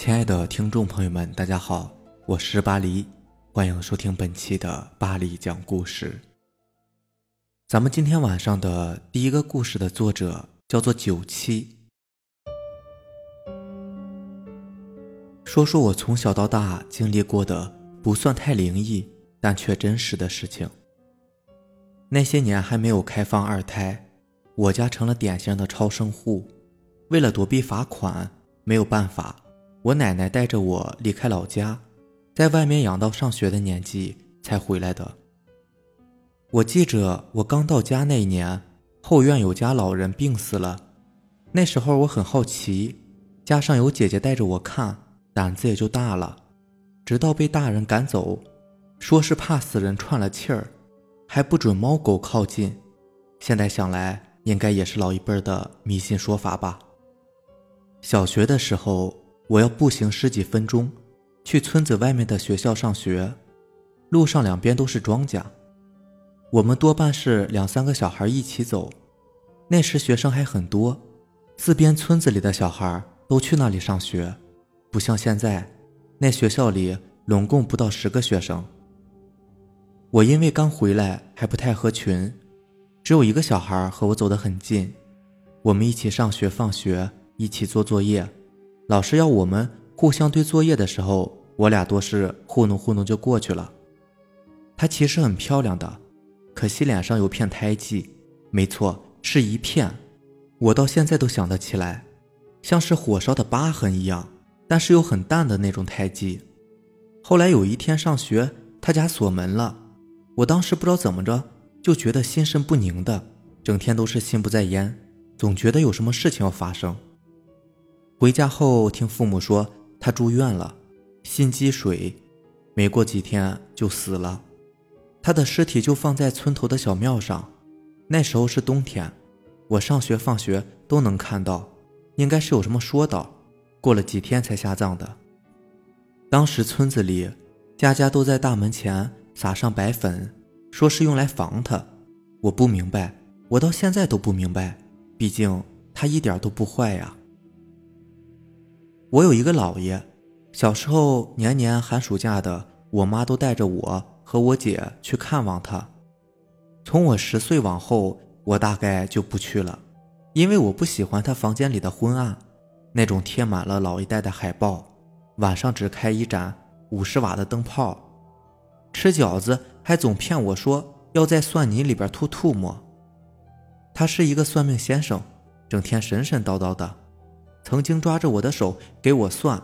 亲爱的听众朋友们，大家好，我是巴黎，欢迎收听本期的巴黎讲故事。咱们今天晚上的第一个故事的作者叫做九七，说说我从小到大经历过的不算太灵异，但却真实的事情。那些年还没有开放二胎，我家成了典型的超生户，为了躲避罚款，没有办法。我奶奶带着我离开老家，在外面养到上学的年纪才回来的。我记着，我刚到家那一年，后院有家老人病死了。那时候我很好奇，加上有姐姐带着我看，胆子也就大了。直到被大人赶走，说是怕死人串了气儿，还不准猫狗靠近。现在想来，应该也是老一辈的迷信说法吧。小学的时候。我要步行十几分钟，去村子外面的学校上学，路上两边都是庄稼，我们多半是两三个小孩一起走。那时学生还很多，四边村子里的小孩都去那里上学，不像现在，那学校里拢共不到十个学生。我因为刚回来还不太合群，只有一个小孩和我走得很近，我们一起上学放学，一起做作业。老师要我们互相对作业的时候，我俩多是糊弄糊弄就过去了。她其实很漂亮的，可惜脸上有片胎记，没错，是一片。我到现在都想得起来，像是火烧的疤痕一样，但是又很淡的那种胎记。后来有一天上学，他家锁门了，我当时不知道怎么着，就觉得心神不宁的，整天都是心不在焉，总觉得有什么事情要发生。回家后听父母说他住院了，心积水，没过几天就死了。他的尸体就放在村头的小庙上。那时候是冬天，我上学放学都能看到，应该是有什么说道。过了几天才下葬的。当时村子里家家都在大门前撒上白粉，说是用来防他。我不明白，我到现在都不明白，毕竟他一点都不坏呀。我有一个姥爷，小时候年年寒暑假的，我妈都带着我和我姐去看望他。从我十岁往后，我大概就不去了，因为我不喜欢他房间里的昏暗，那种贴满了老一代的海报，晚上只开一盏五十瓦的灯泡，吃饺子还总骗我说要在蒜泥里边吐吐沫。他是一个算命先生，整天神神叨叨的。曾经抓着我的手给我算，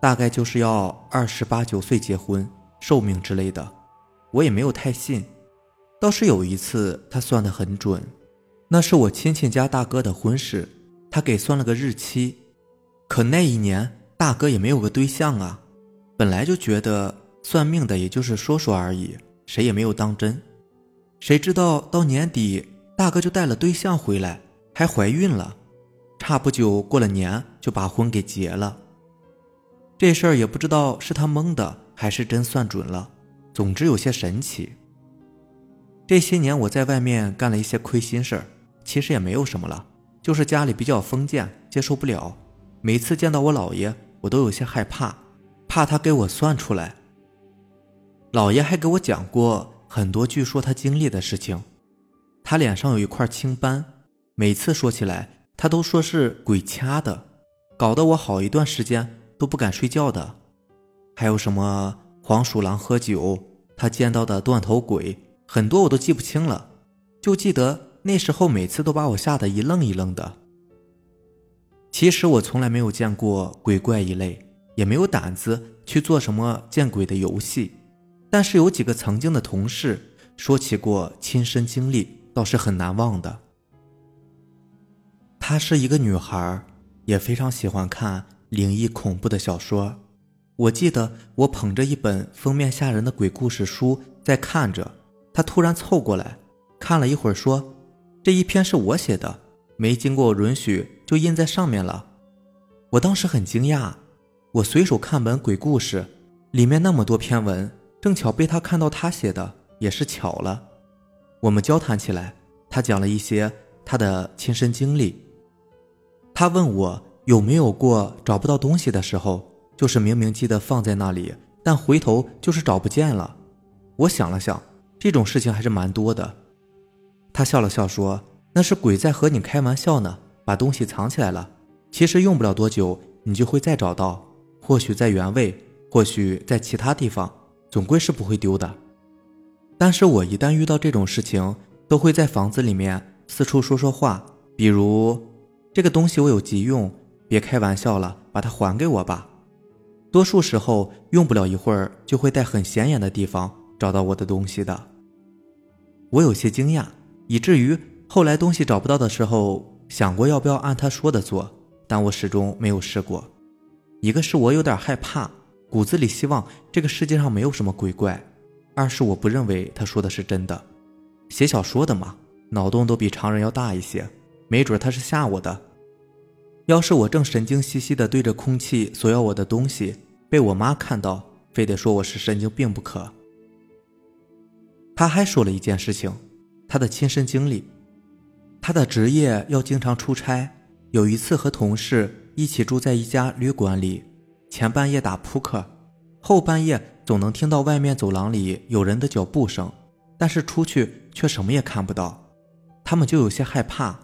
大概就是要二十八九岁结婚、寿命之类的，我也没有太信。倒是有一次他算得很准，那是我亲戚家大哥的婚事，他给算了个日期。可那一年大哥也没有个对象啊，本来就觉得算命的也就是说说而已，谁也没有当真。谁知道到年底大哥就带了对象回来，还怀孕了。差不久过了年就把婚给结了。这事儿也不知道是他蒙的还是真算准了，总之有些神奇。这些年我在外面干了一些亏心事儿，其实也没有什么了，就是家里比较封建，接受不了。每次见到我姥爷，我都有些害怕，怕他给我算出来。姥爷还给我讲过很多据说他经历的事情，他脸上有一块青斑，每次说起来。他都说是鬼掐的，搞得我好一段时间都不敢睡觉的。还有什么黄鼠狼喝酒，他见到的断头鬼，很多我都记不清了，就记得那时候每次都把我吓得一愣一愣的。其实我从来没有见过鬼怪一类，也没有胆子去做什么见鬼的游戏，但是有几个曾经的同事说起过亲身经历，倒是很难忘的。她是一个女孩，也非常喜欢看灵异恐怖的小说。我记得我捧着一本封面吓人的鬼故事书在看着，她突然凑过来看了一会儿，说：“这一篇是我写的，没经过允许就印在上面了。”我当时很惊讶，我随手看本鬼故事，里面那么多篇文，正巧被她看到她写的，也是巧了。我们交谈起来，她讲了一些她的亲身经历。他问我有没有过找不到东西的时候，就是明明记得放在那里，但回头就是找不见了。我想了想，这种事情还是蛮多的。他笑了笑说：“那是鬼在和你开玩笑呢，把东西藏起来了。其实用不了多久，你就会再找到，或许在原位，或许在其他地方，总归是不会丢的。但是我一旦遇到这种事情，都会在房子里面四处说说话，比如这个东西我有急用，别开玩笑了，把它还给我吧。多数时候用不了一会儿，就会在很显眼的地方找到我的东西的。我有些惊讶，以至于后来东西找不到的时候，想过要不要按他说的做，但我始终没有试过。一个是我有点害怕，骨子里希望这个世界上没有什么鬼怪；二是我不认为他说的是真的。写小说的嘛，脑洞都比常人要大一些，没准他是吓我的。要是我正神经兮兮的对着空气索要我的东西，被我妈看到，非得说我是神经病不可。他还说了一件事情，他的亲身经历。他的职业要经常出差，有一次和同事一起住在一家旅馆里，前半夜打扑克，后半夜总能听到外面走廊里有人的脚步声。但是出去却什么也看不到，他们就有些害怕。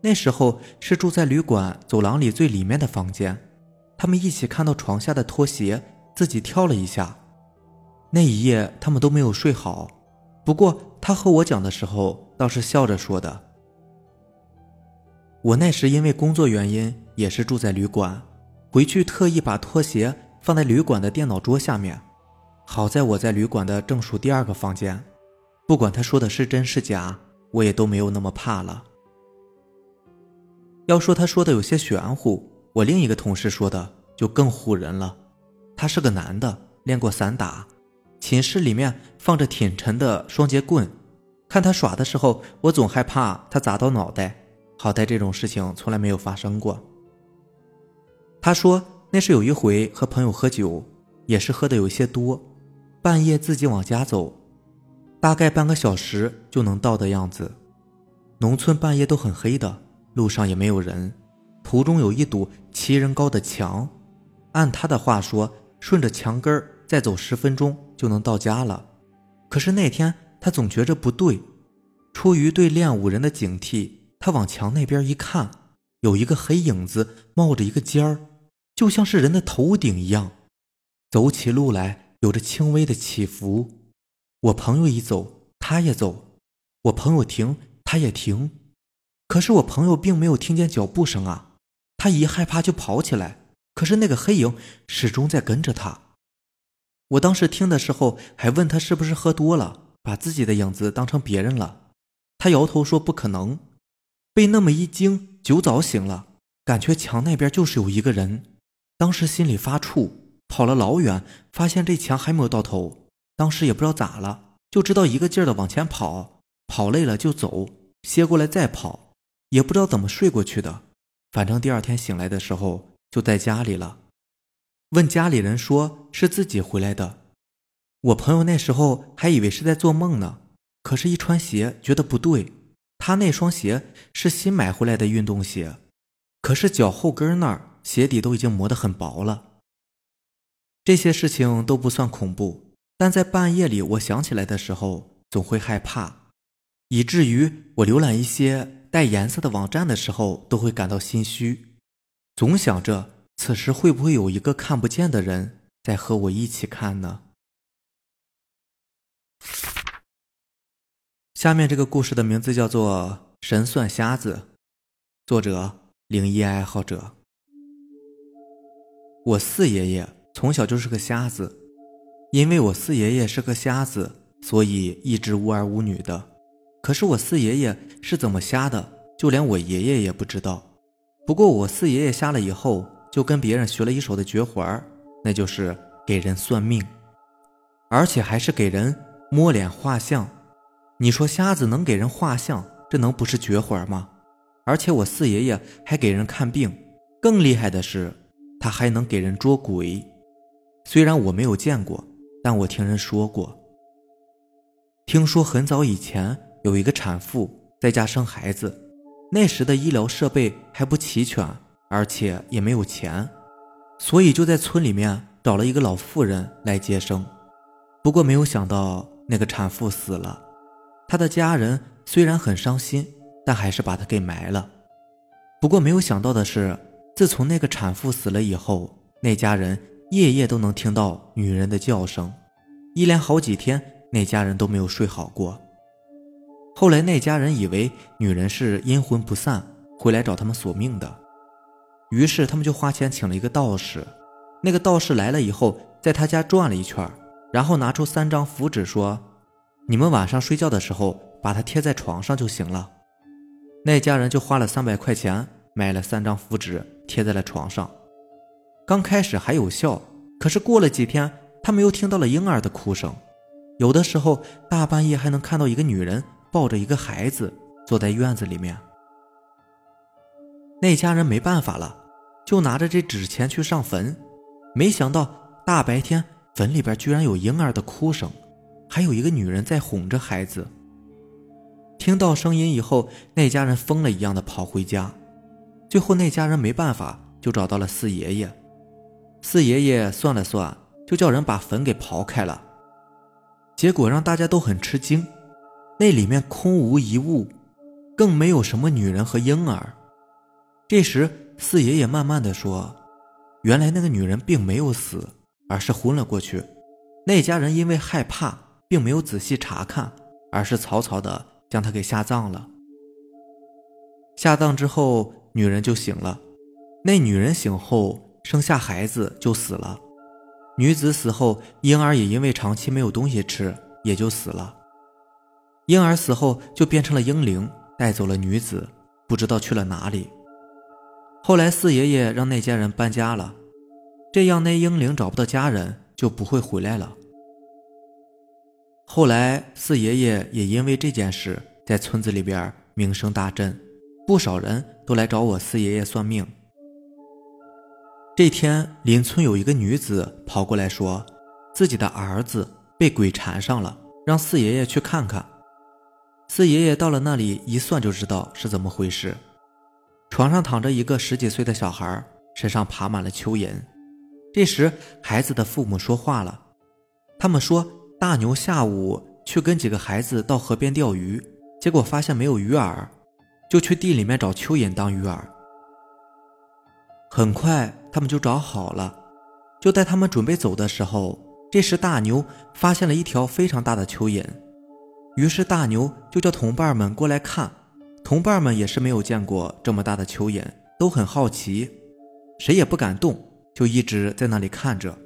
那时候是住在旅馆走廊里最里面的房间，他们一起看到床下的拖鞋，自己跳了一下。那一夜他们都没有睡好。不过他和我讲的时候倒是笑着说的。我那时因为工作原因也是住在旅馆，回去特意把拖鞋放在旅馆的电脑桌下面。好在我在旅馆的正数第二个房间。不管他说的是真是假，我也都没有那么怕了。要说他说的有些玄乎，我另一个同事说的就更唬人了。他是个男的，练过散打，寝室里面放着挺沉的双节棍，看他耍的时候，我总害怕他砸到脑袋。好在这种事情从来没有发生过。他说那是有一回和朋友喝酒，也是喝的有些多，半夜自己往家走。大概半个小时就能到的样子。农村半夜都很黑的，路上也没有人。途中有一堵七人高的墙，按他的话说，顺着墙根再走十分钟就能到家了。可是那天他总觉着不对，出于对练武人的警惕，他往墙那边一看，有一个黑影子冒着一个尖儿，就像是人的头顶一样，走起路来有着轻微的起伏。我朋友一走，他也走；我朋友停，他也停。可是我朋友并没有听见脚步声啊，他一害怕就跑起来。可是那个黑影始终在跟着他。我当时听的时候还问他是不是喝多了，把自己的影子当成别人了。他摇头说不可能。被那么一惊，酒早醒了，感觉墙那边就是有一个人。当时心里发怵，跑了老远，发现这墙还没有到头。当时也不知道咋了，就知道一个劲儿的往前跑，跑累了就走，歇过来再跑，也不知道怎么睡过去的。反正第二天醒来的时候就在家里了。问家里人说是自己回来的，我朋友那时候还以为是在做梦呢。可是，一穿鞋觉得不对，他那双鞋是新买回来的运动鞋，可是脚后跟那儿鞋底都已经磨得很薄了。这些事情都不算恐怖。但在半夜里，我想起来的时候，总会害怕，以至于我浏览一些带颜色的网站的时候，都会感到心虚，总想着此时会不会有一个看不见的人在和我一起看呢？下面这个故事的名字叫做《神算瞎子》，作者灵异爱好者。我四爷爷从小就是个瞎子。因为我四爷爷是个瞎子，所以一直无儿无女的。可是我四爷爷是怎么瞎的，就连我爷爷也不知道。不过我四爷爷瞎了以后，就跟别人学了一手的绝活，那就是给人算命，而且还是给人摸脸画像。你说瞎子能给人画像，这能不是绝活吗？而且我四爷爷还给人看病，更厉害的是，他还能给人捉鬼。虽然我没有见过。但我听人说过，听说很早以前有一个产妇在家生孩子，那时的医疗设备还不齐全，而且也没有钱。所以就在村里面找了一个老妇人来接生。不过没有想到那个产妇死了，她的家人虽然很伤心，但还是把她给埋了。不过没有想到的是，自从那个产妇死了以后，那家人夜夜都能听到女人的叫声，一连好几天，那家人都没有睡好过。后来那家人以为女人是阴魂不散，回来找他们索命的，于是他们就花钱请了一个道士。那个道士来了以后，在他家转了一圈，然后拿出三张符纸说：“你们晚上睡觉的时候，把它贴在床上就行了。”那家人就花了三百块钱买了三张符纸，贴在了床上。刚开始还有效，可是过了几天，他们又听到了婴儿的哭声，有的时候大半夜还能看到一个女人。抱着一个孩子坐在院子里面，那家人没办法了，就拿着这纸钱去上坟。没想到大白天坟里边居然有婴儿的哭声，还有一个女人在哄着孩子。听到声音以后，那家人疯了一样的跑回家。最后那家人没办法，就找到了四爷爷。四爷爷算了算，就叫人把坟给刨开了。结果让大家都很吃惊。那里面空无一物，更没有什么女人和婴儿。这时，四爷爷慢慢的说：“原来那个女人并没有死，而是昏了过去。那家人因为害怕，并没有仔细查看，而是草草的将她给下葬了。下葬之后，女人就醒了。那女人醒后生下孩子就死了。女子死后，婴儿也因为长期没有东西吃，也就死了。”婴儿死后就变成了婴灵，带走了女子，不知道去了哪里。后来四爷爷让那家人搬家了，这样那婴灵找不到家人就不会回来了。后来四爷爷也因为这件事在村子里边名声大振，不少人都来找我四爷爷算命。这天邻村有一个女子跑过来说，自己的儿子被鬼缠上了，让四爷爷去看看。四爷爷到了那里，一算就知道是怎么回事。床上躺着一个十几岁的小孩，身上爬满了蚯蚓。这时，孩子的父母说话了，他们说大牛下午去跟几个孩子到河边钓鱼，结果发现没有鱼饵，就去地里面找蚯蚓当鱼饵。很快，他们就找好了。就在他们准备走的时候，这时大牛发现了一条非常大的蚯蚓。于是大牛就叫同伴们过来看，同伴们也是没有见过这么大的蚯蚓，都很好奇，谁也不敢动，就一直在那里看着。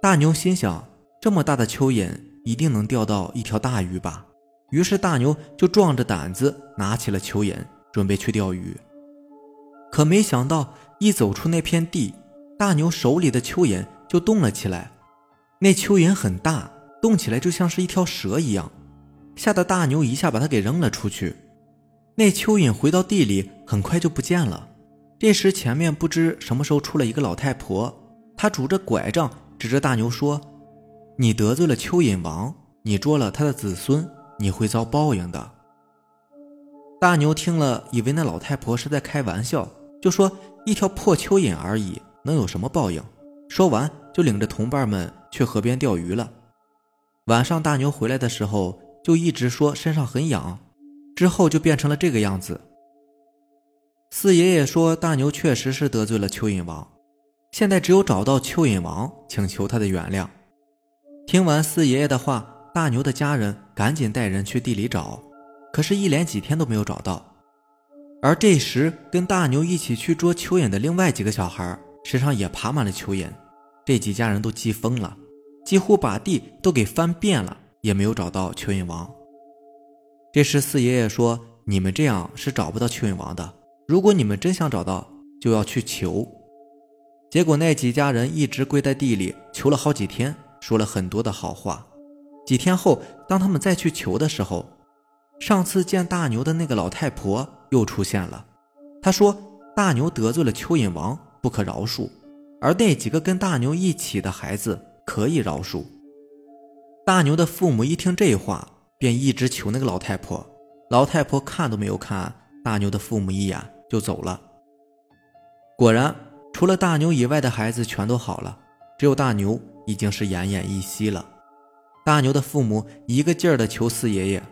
大牛心想，这么大的蚯蚓一定能钓到一条大鱼吧。于是大牛就壮着胆子拿起了蚯蚓，准备去钓鱼。可没想到，一走出那片地，大牛手里的蚯蚓就动了起来。那蚯蚓很大，动起来就像是一条蛇一样。吓得大牛一下把他给扔了出去，那蚯蚓回到地里，很快就不见了。这时前面不知什么时候出了一个老太婆，她拄着拐杖指着大牛说：“你得罪了蚯蚓王，你捉了他的子孙，你会遭报应的。”大牛听了，以为那老太婆是在开玩笑，就说：“一条破蚯蚓而已，能有什么报应？”说完就领着同伴们去河边钓鱼了。晚上大牛回来的时候。就一直说身上很痒，之后就变成了这个样子。四爷爷说大牛确实是得罪了蚯蚓王，现在只有找到蚯蚓王，请求他的原谅。听完四爷爷的话，大牛的家人赶紧带人去地里找，可是，一连几天都没有找到。而这时，跟大牛一起去捉蚯蚓的另外几个小孩身上也爬满了蚯蚓，这几家人都急疯了，几乎把地都给翻遍了。也没有找到蚯蚓王。这时四爷爷说：“你们这样是找不到蚯蚓王的。如果你们真想找到，就要去求。”结果那几家人一直跪在地里求了好几天，说了很多的好话。几天后，当他们再去求的时候，上次见大牛的那个老太婆又出现了。她说：“大牛得罪了蚯蚓王，不可饶恕；而那几个跟大牛一起的孩子可以饶恕。”大牛的父母一听这话，便一直求那个老太婆。老太婆看都没有看大牛的父母一眼，就走了。果然，除了大牛以外的孩子全都好了，只有大牛已经是奄奄一息了。大牛的父母一个劲儿的求四爷爷，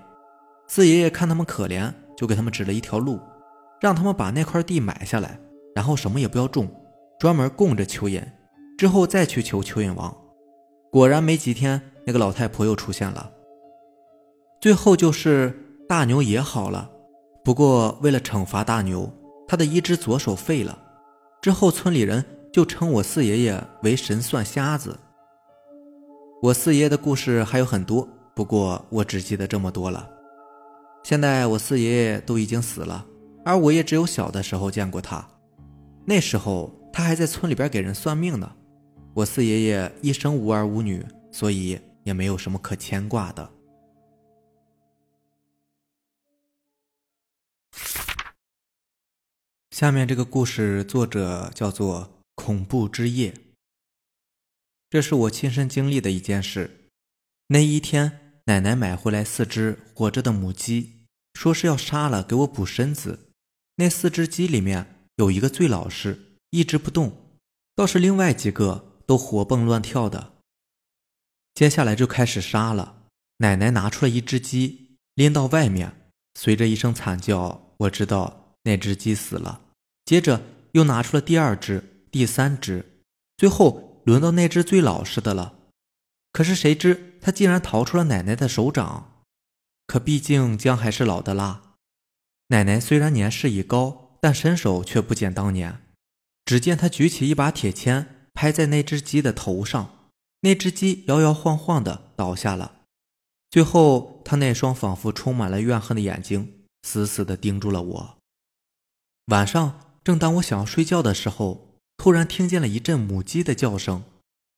四爷爷看他们可怜，就给他们指了一条路，让他们把那块地买下来，然后什么也不要种，专门供着蚯蚓，之后再去求蚯蚓王。果然没几天，那个老太婆又出现了。最后就是大牛也好了，不过为了惩罚大牛，他的一只左手废了。之后村里人就称我四爷爷为神算瞎子。我四爷爷的故事还有很多，不过我只记得这么多了。现在我四爷爷都已经死了，而我也只有小的时候见过他，那时候他还在村里边给人算命呢。我四爷爷一生无儿无女，所以也没有什么可牵挂的。下面这个故事作者叫做《恐怖之夜》，这是我亲身经历的一件事。那一天，奶奶买回来四只活着的母鸡，说是要杀了给我补身子。那四只鸡里面有一个最老实，一直不动，倒是另外几个。都活蹦乱跳的，接下来就开始杀了。奶奶拿出了一只鸡，拎到外面，随着一声惨叫，我知道那只鸡死了。接着又拿出了第二只、第三只，最后轮到那只最老实的了。可是谁知它竟然逃出了奶奶的手掌。可毕竟姜还是老的辣，奶奶虽然年事已高，但身手却不减当年。只见她举起一把铁签。拍在那只鸡的头上，那只鸡摇摇晃晃的倒下了。最后，他那双仿佛充满了怨恨的眼睛死死的盯住了我。晚上，正当我想要睡觉的时候，突然听见了一阵母鸡的叫声，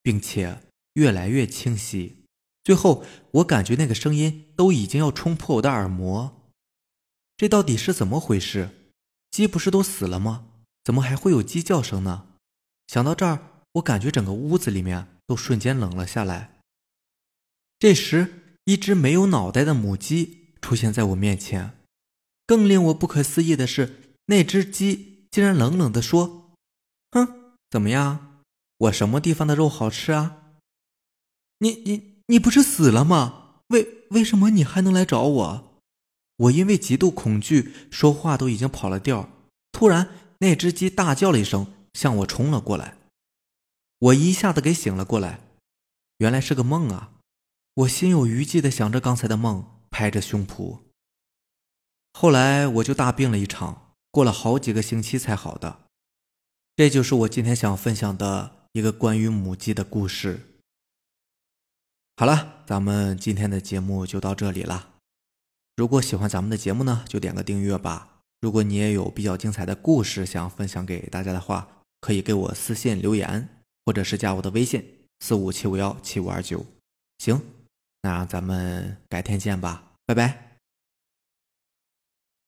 并且越来越清晰。最后，我感觉那个声音都已经要冲破我的耳膜。这到底是怎么回事？鸡不是都死了吗？怎么还会有鸡叫声呢？想到这儿。我感觉整个屋子里面都瞬间冷了下来。这时，一只没有脑袋的母鸡出现在我面前。更令我不可思议的是，那只鸡竟然冷冷地说：“哼，怎么样？我什么地方的肉好吃啊？你你你不是死了吗？为为什么你还能来找我？”我因为极度恐惧，说话都已经跑了调。突然，那只鸡大叫了一声，向我冲了过来。我一下子给醒了过来，原来是个梦啊！我心有余悸的想着刚才的梦，拍着胸脯。后来我就大病了一场，过了好几个星期才好的。这就是我今天想分享的一个关于母鸡的故事。好了，咱们今天的节目就到这里了。如果喜欢咱们的节目呢，就点个订阅吧。如果你也有比较精彩的故事想分享给大家的话，可以给我私信留言。或者是加我的微信四五七五幺七五二九，行，那咱们改天见吧，拜拜。